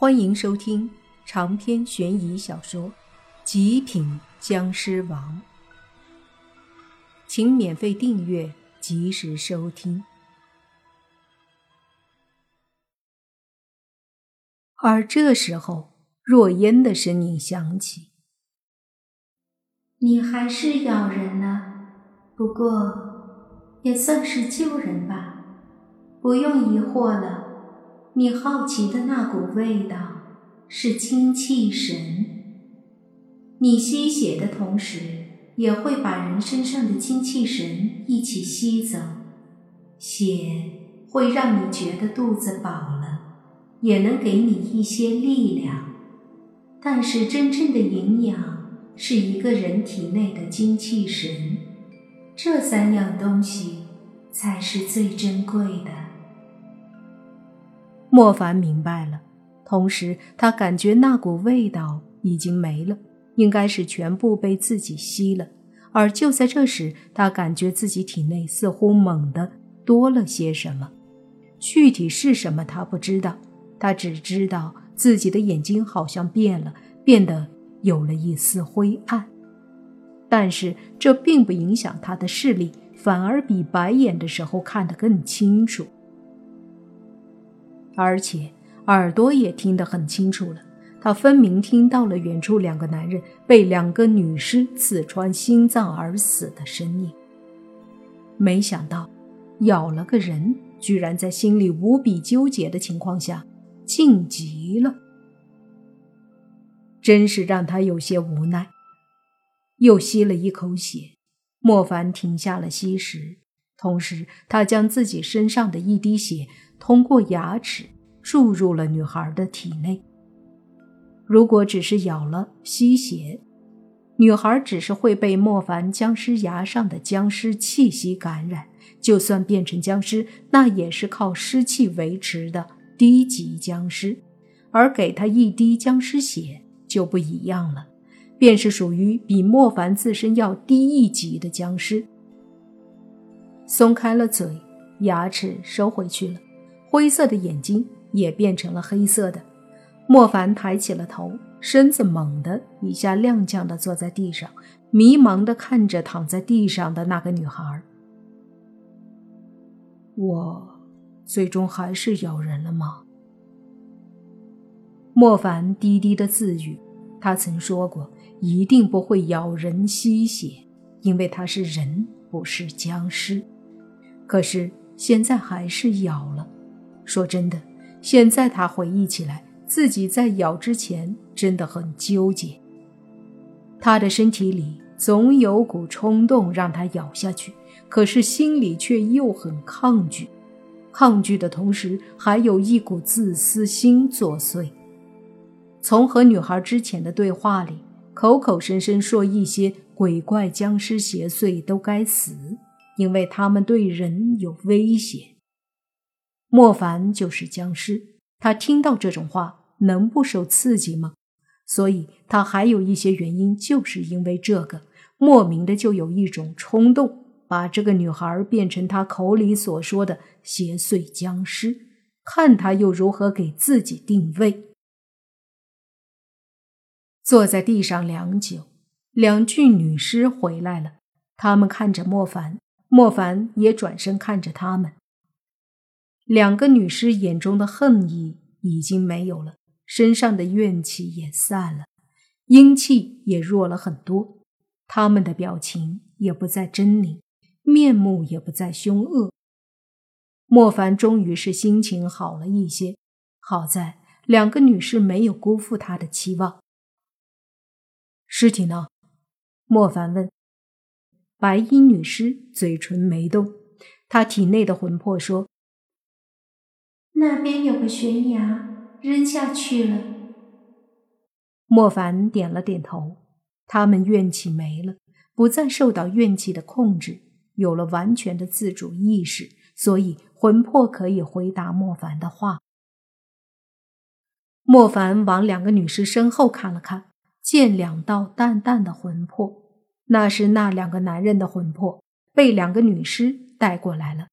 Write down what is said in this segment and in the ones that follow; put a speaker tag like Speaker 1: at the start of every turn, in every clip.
Speaker 1: 欢迎收听长篇悬疑小说《极品僵尸王》，请免费订阅，及时收听。而这时候，若烟的声音响起：“
Speaker 2: 你还是咬人了，不过也算是救人吧。不用疑惑了。”你好奇的那股味道是精气神。你吸血的同时，也会把人身上的精气神一起吸走。血会让你觉得肚子饱了，也能给你一些力量。但是真正的营养是一个人体内的精气神，这三样东西才是最珍贵的。
Speaker 1: 莫凡明白了，同时他感觉那股味道已经没了，应该是全部被自己吸了。而就在这时，他感觉自己体内似乎猛地多了些什么，具体是什么他不知道，他只知道自己的眼睛好像变了，变得有了一丝灰暗。但是这并不影响他的视力，反而比白眼的时候看得更清楚。而且耳朵也听得很清楚了，他分明听到了远处两个男人被两个女尸刺穿心脏而死的声音。没想到，咬了个人，居然在心里无比纠结的情况下晋级了，真是让他有些无奈。又吸了一口血，莫凡停下了吸食，同时他将自己身上的一滴血。通过牙齿注入了女孩的体内。如果只是咬了吸血，女孩只是会被莫凡僵尸牙上的僵尸气息感染。就算变成僵尸，那也是靠湿气维持的低级僵尸。而给他一滴僵尸血就不一样了，便是属于比莫凡自身要低一级的僵尸。松开了嘴，牙齿收回去了。灰色的眼睛也变成了黑色的。莫凡抬起了头，身子猛地一下踉跄地坐在地上，迷茫地看着躺在地上的那个女孩。我最终还是咬人了吗？莫凡低低的自语。他曾说过，一定不会咬人吸血，因为他是人，不是僵尸。可是现在还是咬了。说真的，现在他回忆起来，自己在咬之前真的很纠结。他的身体里总有股冲动让他咬下去，可是心里却又很抗拒。抗拒的同时，还有一股自私心作祟。从和女孩之前的对话里，口口声声说一些鬼怪、僵尸、邪祟都该死，因为他们对人有威胁。莫凡就是僵尸，他听到这种话能不受刺激吗？所以他还有一些原因，就是因为这个，莫名的就有一种冲动，把这个女孩变成他口里所说的邪祟僵尸，看他又如何给自己定位。坐在地上良久，两具女尸回来了，他们看着莫凡，莫凡也转身看着他们。两个女尸眼中的恨意已经没有了，身上的怨气也散了，阴气也弱了很多。他们的表情也不再狰狞，面目也不再凶恶。莫凡终于是心情好了一些，好在两个女尸没有辜负他的期望。尸体呢？莫凡问。白衣女尸嘴唇没动，她体内的魂魄说。
Speaker 2: 那边有个悬崖，扔下去了。
Speaker 1: 莫凡点了点头。他们怨气没了，不再受到怨气的控制，有了完全的自主意识，所以魂魄可以回答莫凡的话。莫凡往两个女尸身后看了看，见两道淡淡的魂魄，那是那两个男人的魂魄，被两个女尸带过来了。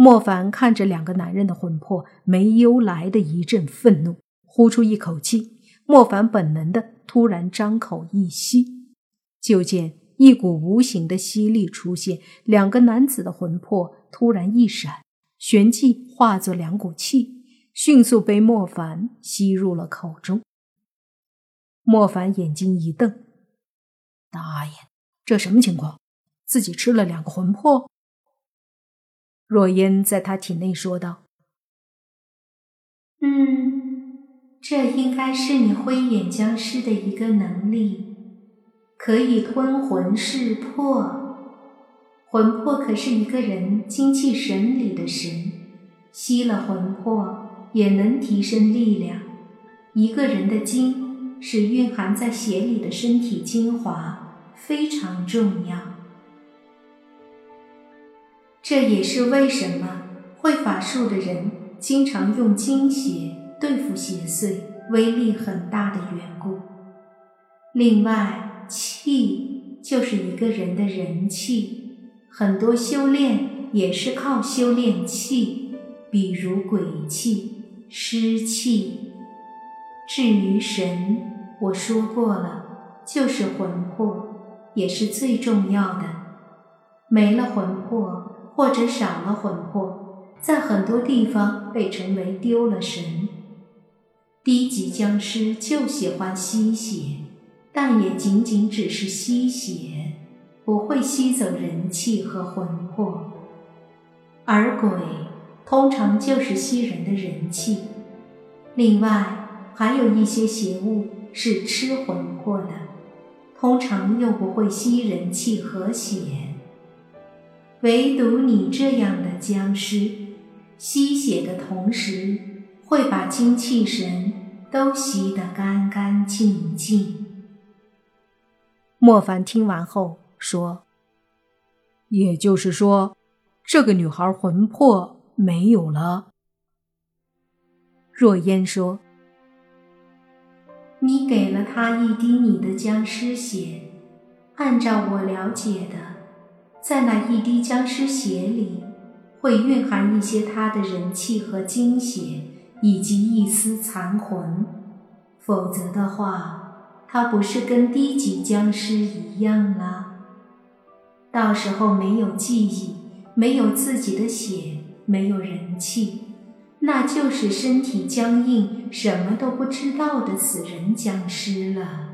Speaker 1: 莫凡看着两个男人的魂魄，没由来的一阵愤怒，呼出一口气，莫凡本能的突然张口一吸，就见一股无形的吸力出现，两个男子的魂魄突然一闪，旋即化作两股气，迅速被莫凡吸入了口中。莫凡眼睛一瞪：“大爷，这什么情况？自己吃了两个魂魄？”若烟在他体内说道：“
Speaker 2: 嗯，这应该是你灰眼僵尸的一个能力，可以吞魂噬魄。魂魄可是一个人精气神里的神，吸了魂魄也能提升力量。一个人的精是蕴含在血里的身体精华，非常重要。”这也是为什么会法术的人经常用精血对付邪祟，威力很大的缘故。另外，气就是一个人的人气，很多修炼也是靠修炼气，比如鬼气、湿气。至于神，我说过了，就是魂魄，也是最重要的。没了魂魄。或者少了魂魄，在很多地方被称为丢了神。低级僵尸就喜欢吸血，但也仅仅只是吸血，不会吸走人气和魂魄。而鬼通常就是吸人的人气。另外，还有一些邪物是吃魂魄的，通常又不会吸人气和血。唯独你这样的僵尸，吸血的同时会把精气神都吸得干干净净。
Speaker 1: 莫凡听完后说：“也就是说，这个女孩魂魄没有了。”若烟说：“
Speaker 2: 你给了她一滴你的僵尸血，按照我了解的。”在那一滴僵尸血里，会蕴含一些他的人气和精血，以及一丝残魂。否则的话，他不是跟低级僵尸一样了？到时候没有记忆，没有自己的血，没有人气，那就是身体僵硬、什么都不知道的死人僵尸了。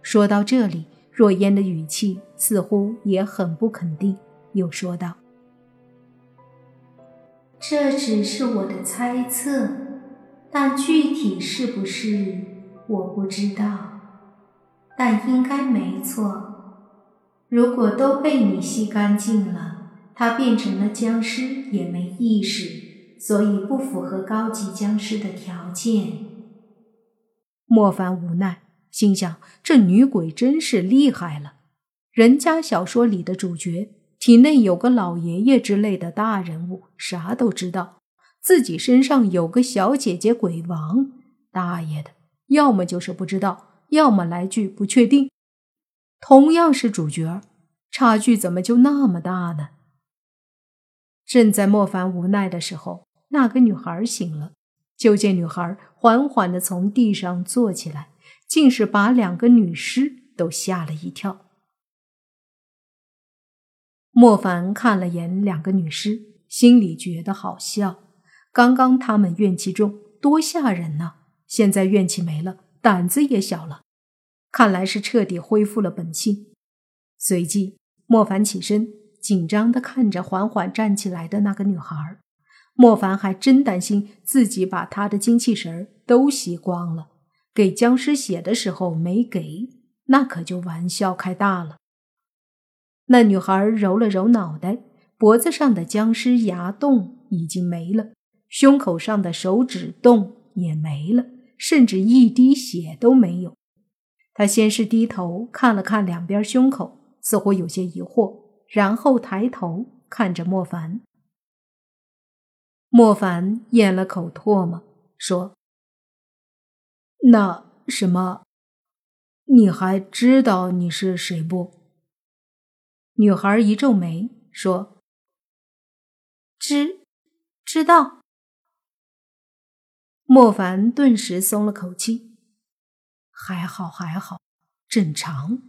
Speaker 1: 说到这里。若烟的语气似乎也很不肯定，又说道：“
Speaker 2: 这只是我的猜测，但具体是不是我不知道，但应该没错。如果都被你吸干净了，他变成了僵尸也没意识，所以不符合高级僵尸的条件。”
Speaker 1: 莫凡无奈。心想：这女鬼真是厉害了，人家小说里的主角体内有个老爷爷之类的大人物，啥都知道；自己身上有个小姐姐鬼王，大爷的，要么就是不知道，要么来句不确定。同样是主角，差距怎么就那么大呢？正在莫凡无奈的时候，那个女孩醒了，就见女孩缓缓地从地上坐起来。竟是把两个女尸都吓了一跳。莫凡看了眼两个女尸，心里觉得好笑。刚刚他们怨气重，多吓人呢！现在怨气没了，胆子也小了，看来是彻底恢复了本性。随即，莫凡起身，紧张的看着缓缓站起来的那个女孩。莫凡还真担心自己把她的精气神都吸光了。给僵尸血的时候没给，那可就玩笑开大了。那女孩揉了揉脑袋，脖子上的僵尸牙洞已经没了，胸口上的手指洞也没了，甚至一滴血都没有。她先是低头看了看两边胸口，似乎有些疑惑，然后抬头看着莫凡。莫凡咽了口唾沫，说。那什么，你还知道你是谁不？女孩一皱眉说：“
Speaker 2: 知，知道。”
Speaker 1: 莫凡顿时松了口气，还好还好，正常。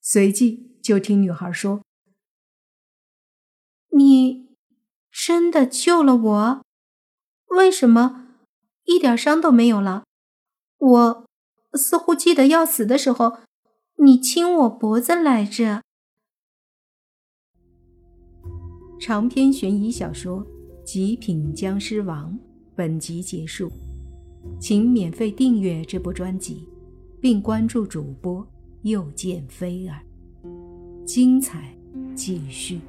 Speaker 1: 随即就听女孩说：“
Speaker 2: 你真的救了我？为什么一点伤都没有了？我似乎记得要死的时候，你亲我脖子来着。”
Speaker 1: 长篇悬疑小说《极品僵尸王》本集结束，请免费订阅这部专辑，并关注主播又见菲儿，精彩继续。